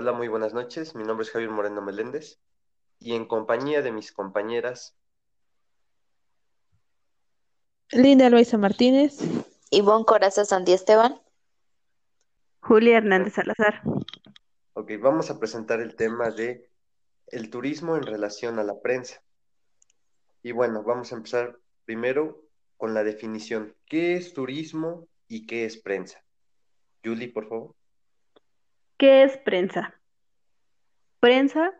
Hola, muy buenas noches. Mi nombre es Javier Moreno Meléndez y en compañía de mis compañeras Linda Loisa Martínez, Ivonne Coraza Santi Esteban. Julia Hernández Salazar. Ok, vamos a presentar el tema de el turismo en relación a la prensa. Y bueno, vamos a empezar primero con la definición. ¿Qué es turismo y qué es prensa? Julie, por favor. ¿Qué es prensa? Prensa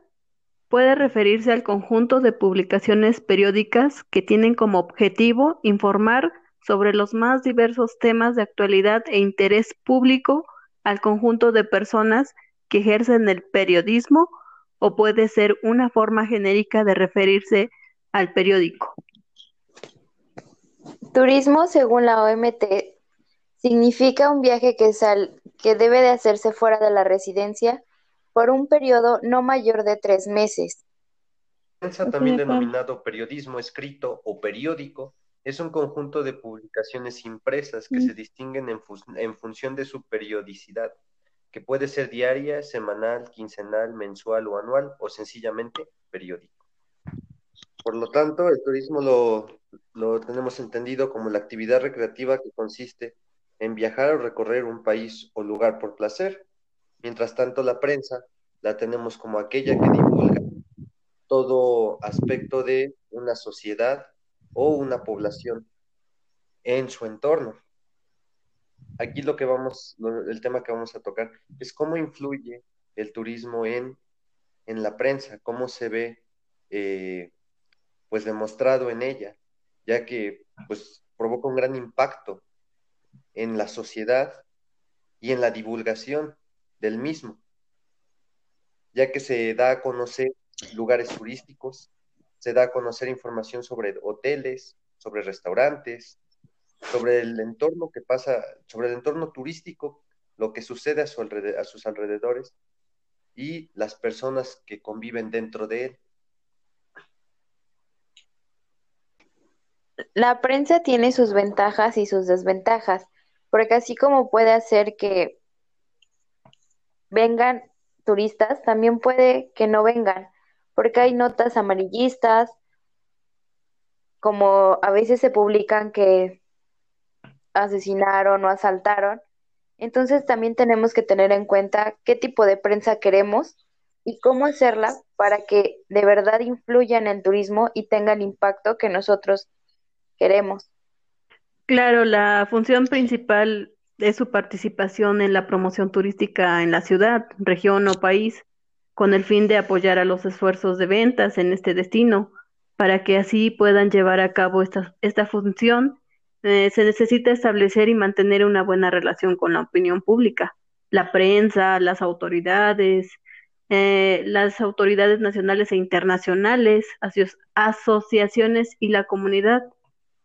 puede referirse al conjunto de publicaciones periódicas que tienen como objetivo informar sobre los más diversos temas de actualidad e interés público al conjunto de personas que ejercen el periodismo o puede ser una forma genérica de referirse al periódico. Turismo, según la OMT, significa un viaje que, sal, que debe de hacerse fuera de la residencia por un periodo no mayor de tres meses. Prensa, también denominado periodismo escrito o periódico, es un conjunto de publicaciones impresas que se distinguen en, en función de su periodicidad, que puede ser diaria, semanal, quincenal, mensual o anual, o sencillamente periódico. Por lo tanto, el turismo lo, lo tenemos entendido como la actividad recreativa que consiste en viajar o recorrer un país o lugar por placer. Mientras tanto, la prensa la tenemos como aquella que divulga todo aspecto de una sociedad o una población en su entorno. Aquí lo que vamos, el tema que vamos a tocar es cómo influye el turismo en, en la prensa, cómo se ve eh, pues demostrado en ella, ya que pues provoca un gran impacto en la sociedad y en la divulgación del mismo, ya que se da a conocer lugares turísticos, se da a conocer información sobre hoteles, sobre restaurantes, sobre el entorno que pasa, sobre el entorno turístico, lo que sucede a, su a sus alrededores y las personas que conviven dentro de él. La prensa tiene sus ventajas y sus desventajas, porque así como puede hacer que vengan turistas, también puede que no vengan, porque hay notas amarillistas, como a veces se publican que asesinaron o asaltaron. Entonces también tenemos que tener en cuenta qué tipo de prensa queremos y cómo hacerla para que de verdad influya en el turismo y tenga el impacto que nosotros queremos. Claro, la función principal es su participación en la promoción turística en la ciudad, región o país, con el fin de apoyar a los esfuerzos de ventas en este destino, para que así puedan llevar a cabo esta, esta función eh, se necesita establecer y mantener una buena relación con la opinión pública, la prensa, las autoridades, eh, las autoridades nacionales e internacionales, asociaciones y la comunidad,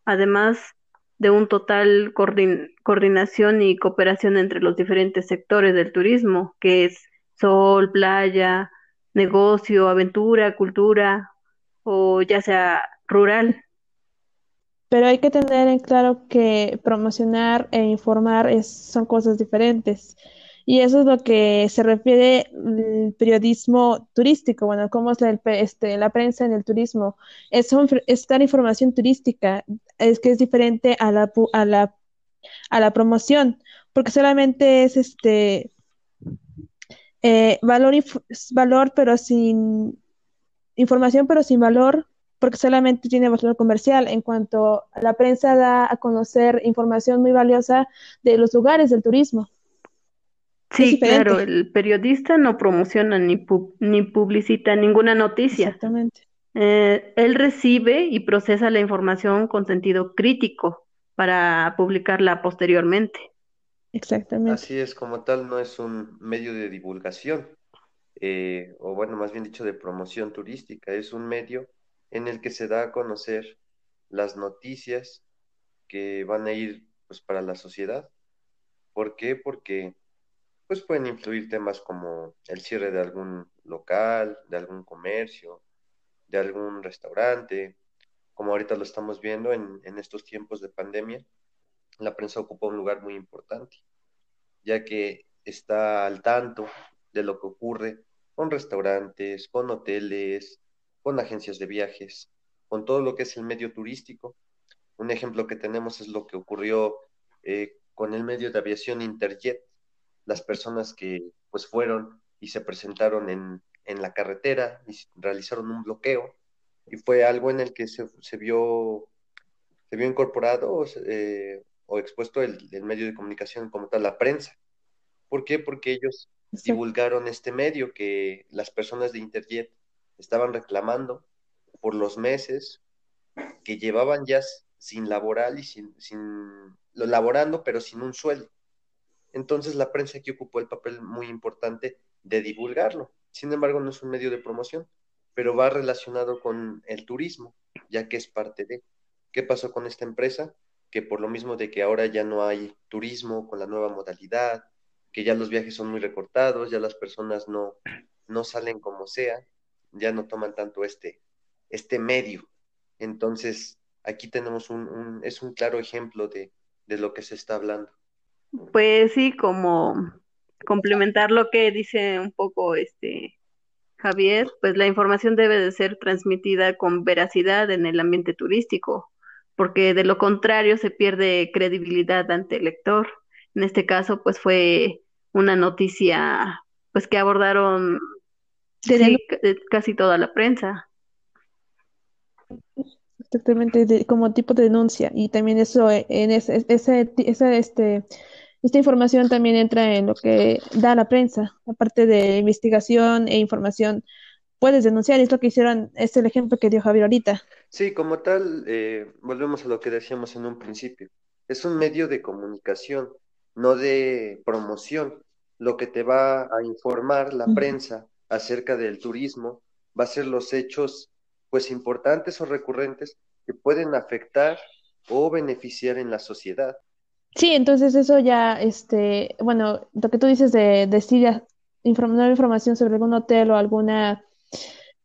además de un total coordinación y cooperación entre los diferentes sectores del turismo, que es sol, playa, negocio, aventura, cultura o ya sea rural. Pero hay que tener en claro que promocionar e informar es, son cosas diferentes. Y eso es lo que se refiere al periodismo turístico, bueno, cómo es la, este, la prensa en el turismo. Es, es dar información turística, es que es diferente a la, a la, a la promoción, porque solamente es este eh, valor, valor, pero sin información, pero sin valor, porque solamente tiene valor comercial. En cuanto a la prensa da a conocer información muy valiosa de los lugares del turismo. Sí, claro, el periodista no promociona ni, ni publicita ninguna noticia. Exactamente. Eh, él recibe y procesa la información con sentido crítico para publicarla posteriormente. Exactamente. Así es, como tal, no es un medio de divulgación, eh, o bueno, más bien dicho, de promoción turística, es un medio en el que se da a conocer las noticias que van a ir pues para la sociedad. ¿Por qué? Porque pues pueden influir temas como el cierre de algún local, de algún comercio, de algún restaurante, como ahorita lo estamos viendo en, en estos tiempos de pandemia, la prensa ocupa un lugar muy importante, ya que está al tanto de lo que ocurre con restaurantes, con hoteles, con agencias de viajes, con todo lo que es el medio turístico. Un ejemplo que tenemos es lo que ocurrió eh, con el medio de aviación Interjet, las personas que pues fueron y se presentaron en, en la carretera y realizaron un bloqueo y fue algo en el que se, se vio se vio incorporado eh, o expuesto el, el, medio de comunicación como tal, la prensa. ¿Por qué? Porque ellos divulgaron este medio que las personas de Interjet estaban reclamando por los meses que llevaban ya sin laboral y sin, sin laborando, pero sin un sueldo. Entonces la prensa aquí ocupó el papel muy importante de divulgarlo. Sin embargo, no es un medio de promoción, pero va relacionado con el turismo, ya que es parte de. ¿Qué pasó con esta empresa? Que por lo mismo de que ahora ya no hay turismo con la nueva modalidad, que ya los viajes son muy recortados, ya las personas no, no salen como sea, ya no toman tanto este, este medio. Entonces, aquí tenemos un, es un claro ejemplo de, de lo que se está hablando. Pues sí, como complementar lo que dice un poco este Javier, pues la información debe de ser transmitida con veracidad en el ambiente turístico, porque de lo contrario se pierde credibilidad ante el lector. En este caso, pues fue una noticia pues que abordaron sí, casi toda la prensa. Exactamente, como tipo de denuncia. Y también eso, en ese, ese, ese este, esta información también entra en lo que da la prensa, aparte de investigación e información. Puedes denunciar, es lo que hicieron, es el ejemplo que dio Javier ahorita. Sí, como tal, eh, volvemos a lo que decíamos en un principio. Es un medio de comunicación, no de promoción. Lo que te va a informar la prensa acerca del turismo va a ser los hechos pues importantes o recurrentes que pueden afectar o beneficiar en la sociedad. Sí, entonces eso ya, este, bueno, lo que tú dices de decir información sobre algún hotel o alguna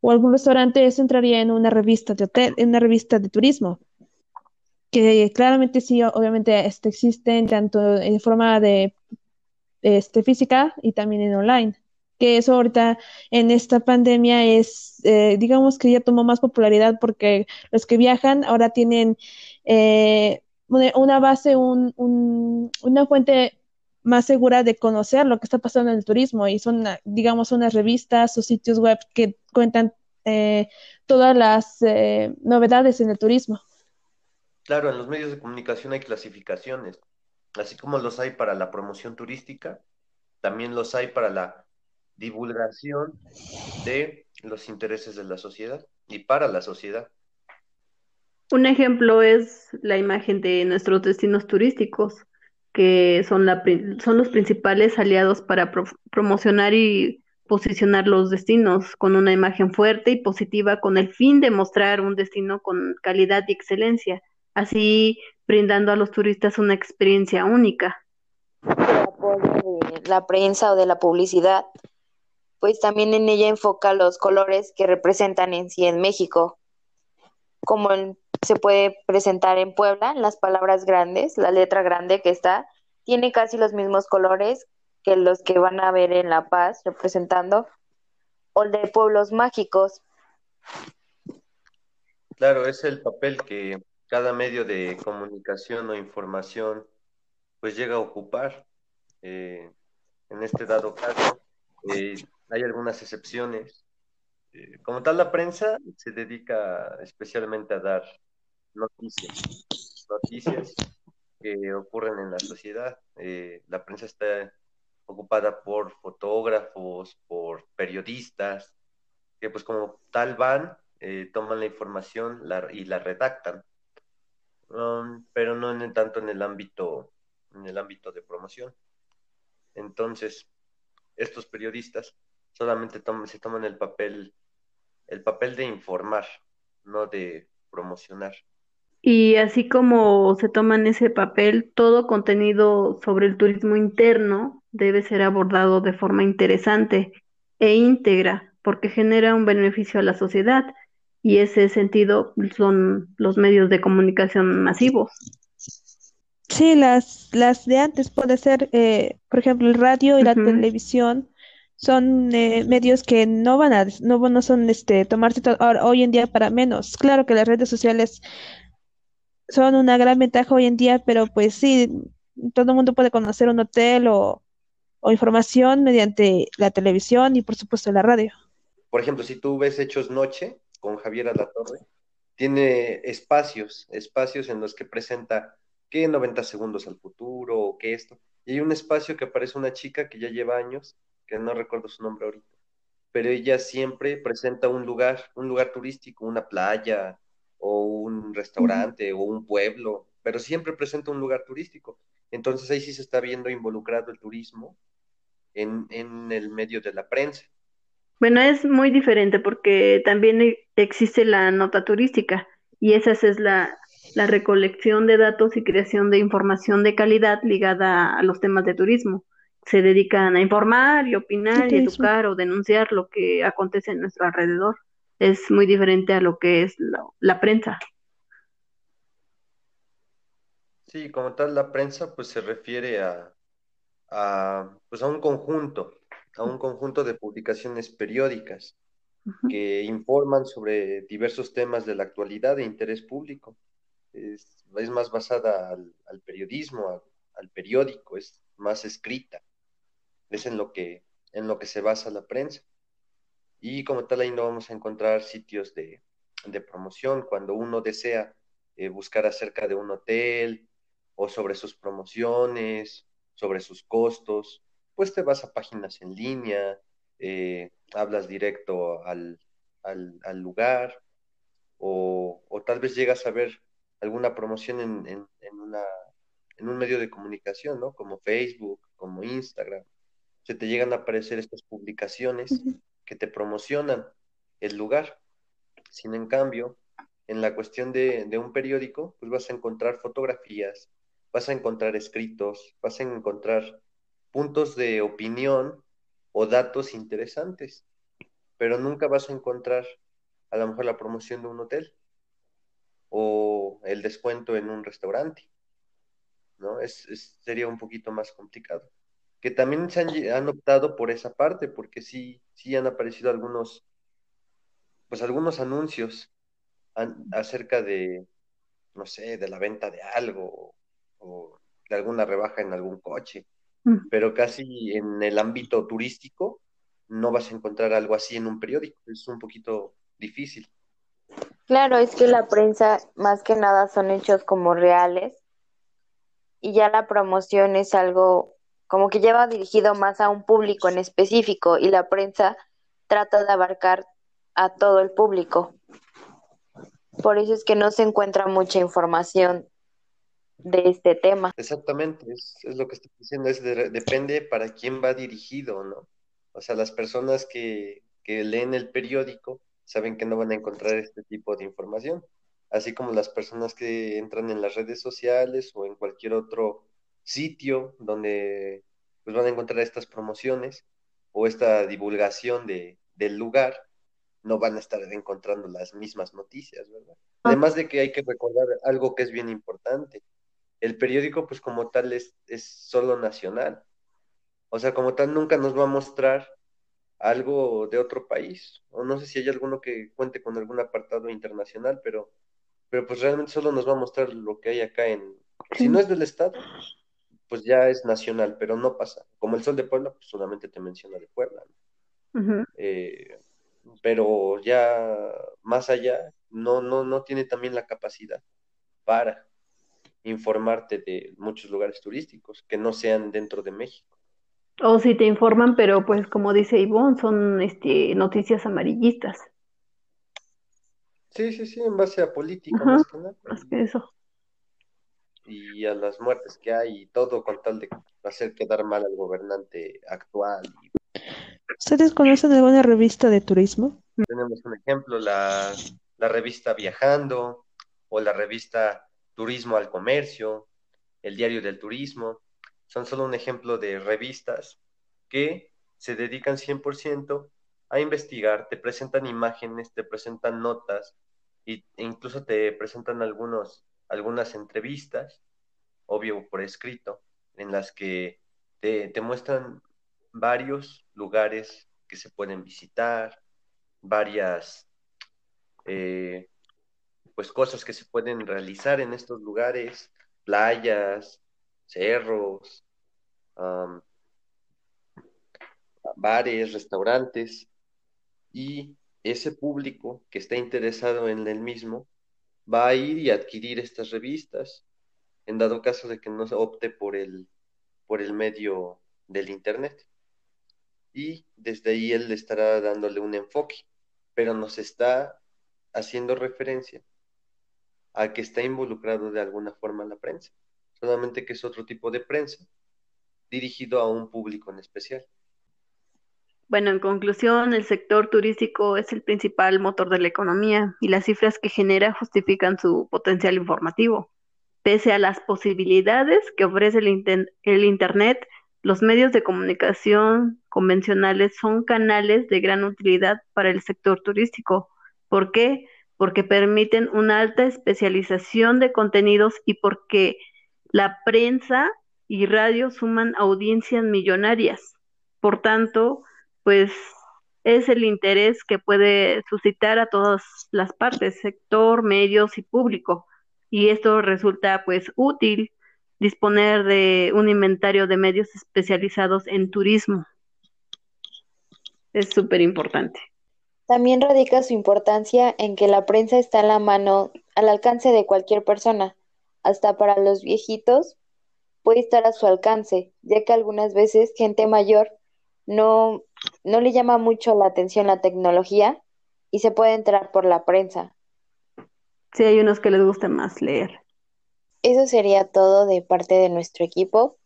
o algún restaurante, eso entraría en una revista de hotel, en una revista de turismo, que claramente sí, obviamente este, existen tanto en forma de este, física y también en online. Que eso ahorita en esta pandemia es, eh, digamos que ya tomó más popularidad porque los que viajan ahora tienen eh, una base, un, un, una fuente más segura de conocer lo que está pasando en el turismo y son, digamos, unas revistas o sitios web que cuentan eh, todas las eh, novedades en el turismo. Claro, en los medios de comunicación hay clasificaciones, así como los hay para la promoción turística, también los hay para la divulgación de los intereses de la sociedad y para la sociedad. Un ejemplo es la imagen de nuestros destinos turísticos, que son, la, son los principales aliados para promocionar y posicionar los destinos con una imagen fuerte y positiva con el fin de mostrar un destino con calidad y excelencia, así brindando a los turistas una experiencia única. La prensa o de la publicidad, pues también en ella enfoca los colores que representan en sí en México, como el se puede presentar en Puebla, las palabras grandes, la letra grande que está, tiene casi los mismos colores que los que van a ver en La Paz representando, o el de pueblos mágicos. Claro, es el papel que cada medio de comunicación o información pues llega a ocupar. Eh, en este dado caso, eh, hay algunas excepciones. Eh, como tal, la prensa se dedica especialmente a dar noticias, noticias que ocurren en la sociedad. Eh, la prensa está ocupada por fotógrafos, por periodistas, que pues como tal van, eh, toman la información y la redactan, um, pero no en tanto en el ámbito, en el ámbito de promoción. Entonces, estos periodistas solamente se toman el papel, el papel de informar, no de promocionar. Y así como se toman ese papel, todo contenido sobre el turismo interno debe ser abordado de forma interesante e íntegra, porque genera un beneficio a la sociedad y ese sentido son los medios de comunicación masivos. Sí, las, las de antes puede ser, eh, por ejemplo, el radio y la televisión son eh, medios que no van a, no, no son este, tomarse hoy en día para menos. Claro que las redes sociales son una gran ventaja hoy en día, pero pues sí, todo el mundo puede conocer un hotel o, información mediante la televisión y por supuesto la radio. Por ejemplo, si tú ves Hechos Noche con Javier Alatorre, tiene espacios, espacios en los que presenta que 90 segundos al futuro o que esto. Y hay un espacio que aparece una chica que ya lleva años que no recuerdo su nombre ahorita, pero ella siempre presenta un lugar, un lugar turístico, una playa o un restaurante o un pueblo, pero siempre presenta un lugar turístico. Entonces ahí sí se está viendo involucrado el turismo en, en el medio de la prensa. Bueno, es muy diferente porque también e, existe la nota turística y esa es la, la recolección de datos y creación de información de calidad ligada a los temas de turismo se dedican a informar y opinar y educar o denunciar lo que acontece en nuestro alrededor. Es muy diferente a lo que es la, prensa. Sí, como tal, la prensa pues se refiere a, a, pues, a un conjunto, a un conjunto de publicaciones periódicas que informan sobre diversos temas de la actualidad de interés público. Es, más basada al, periodismo, al, periódico, es más escrita es en lo que, en lo que se basa la prensa. Y como tal, ahí no vamos a encontrar sitios de, promoción cuando uno desea eh, buscar acerca de un hotel o sobre sus promociones, sobre sus costos, pues te vas a páginas en línea, eh, hablas directo al, lugar o, tal vez llegas a ver alguna promoción en, en, una, en un medio de comunicación, ¿no? Como Facebook, como Instagram se te llegan a aparecer estas publicaciones que te promocionan el lugar. Sin en cambio, en la cuestión de, un periódico, pues vas a encontrar fotografías, vas a encontrar escritos, vas a encontrar puntos de opinión o datos interesantes, pero nunca vas a encontrar a lo mejor la promoción de un hotel o el descuento en un restaurante, ¿no? es, sería un poquito más complicado que también se han, optado por esa parte, porque sí, sí han aparecido algunos, pues algunos anuncios acerca de, no sé, de la venta de algo o de alguna rebaja en algún coche, pero casi en el ámbito turístico no vas a encontrar algo así en un periódico, es un poquito difícil. Claro, es que la prensa más que nada son hechos como reales y ya la promoción es algo como que lleva dirigido más a un público en específico y la prensa trata de abarcar a todo el público. Por eso es que no se encuentra mucha información de este tema. Exactamente, es, lo que estoy diciendo, es depende para quién va dirigido, ¿no? O sea, las personas que, que leen el periódico saben que no van a encontrar este tipo de información, así como las personas que entran en las redes sociales o en cualquier otro sitio donde pues van a encontrar estas promociones o esta divulgación de, del lugar, no van a estar encontrando las mismas noticias, ¿verdad? Ah. Además de que hay que recordar algo que es bien importante. El periódico, pues como tal, es, es solo nacional. O sea, como tal, nunca nos va a mostrar algo de otro país. O no sé si hay alguno que cuente con algún apartado internacional, pero, pero pues realmente solo nos va a mostrar lo que hay acá en... Si no es del Estado, pues ya es nacional, pero no pasa. Como el Sol de Puebla, pues solamente te menciona de Puebla. Eh, pero ya más allá, no, no, no tiene también la capacidad para informarte de muchos lugares turísticos que no sean dentro de México. O si te informan, pero pues como dice Ivonne, son este, noticias amarillistas. Sí, sí, sí, en base a política. más que eso y a las muertes que hay y todo con tal de hacer quedar mal al gobernante actual. ¿Ustedes conocen alguna revista de turismo? Tenemos un ejemplo, la, la revista Viajando o la revista Turismo al Comercio, el Diario del Turismo. Son solo un ejemplo de revistas que se dedican 100% a investigar, te presentan imágenes, te presentan notas e incluso te presentan algunos algunas entrevistas, obvio por escrito, en las que te, muestran varios lugares que se pueden visitar, varias eh, pues cosas que se pueden realizar en estos lugares, playas, cerros, bares, restaurantes, y ese público que está interesado en el mismo va a ir y adquirir estas revistas, en dado caso de que no opte por el, por el medio del Internet. Y desde ahí él estará dándole un enfoque, pero nos está haciendo referencia a que está involucrado de alguna forma la prensa, solamente que es otro tipo de prensa dirigido a un público en especial. Bueno, en conclusión, el sector turístico es el principal motor de la economía y las cifras que genera justifican su potencial informativo. Pese a las posibilidades que ofrece el Internet, los medios de comunicación convencionales son canales de gran utilidad para el sector turístico. ¿Por qué? Porque permiten una alta especialización de contenidos y porque la prensa y radio suman audiencias millonarias. Por tanto, pues es el interés que puede suscitar a todas las partes, sector, medios y público. Y esto resulta pues útil disponer de un inventario de medios especializados en turismo. Es súper importante. También radica su importancia en que la prensa está en la mano, al alcance de cualquier persona, hasta para los viejitos puede estar a su alcance, ya que algunas veces gente mayor no, no le llama mucho la atención la tecnología y se puede entrar por la prensa. Sí, hay unos que les gusta más leer. Eso sería todo de parte de nuestro equipo.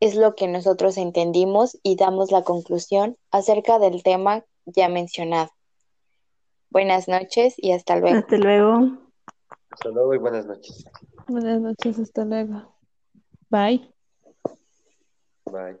Es lo que nosotros entendimos y damos la conclusión acerca del tema ya mencionado. Buenas noches y hasta luego. Hasta luego. Hasta luego y buenas noches. Buenas noches, hasta luego. Bye. Bye.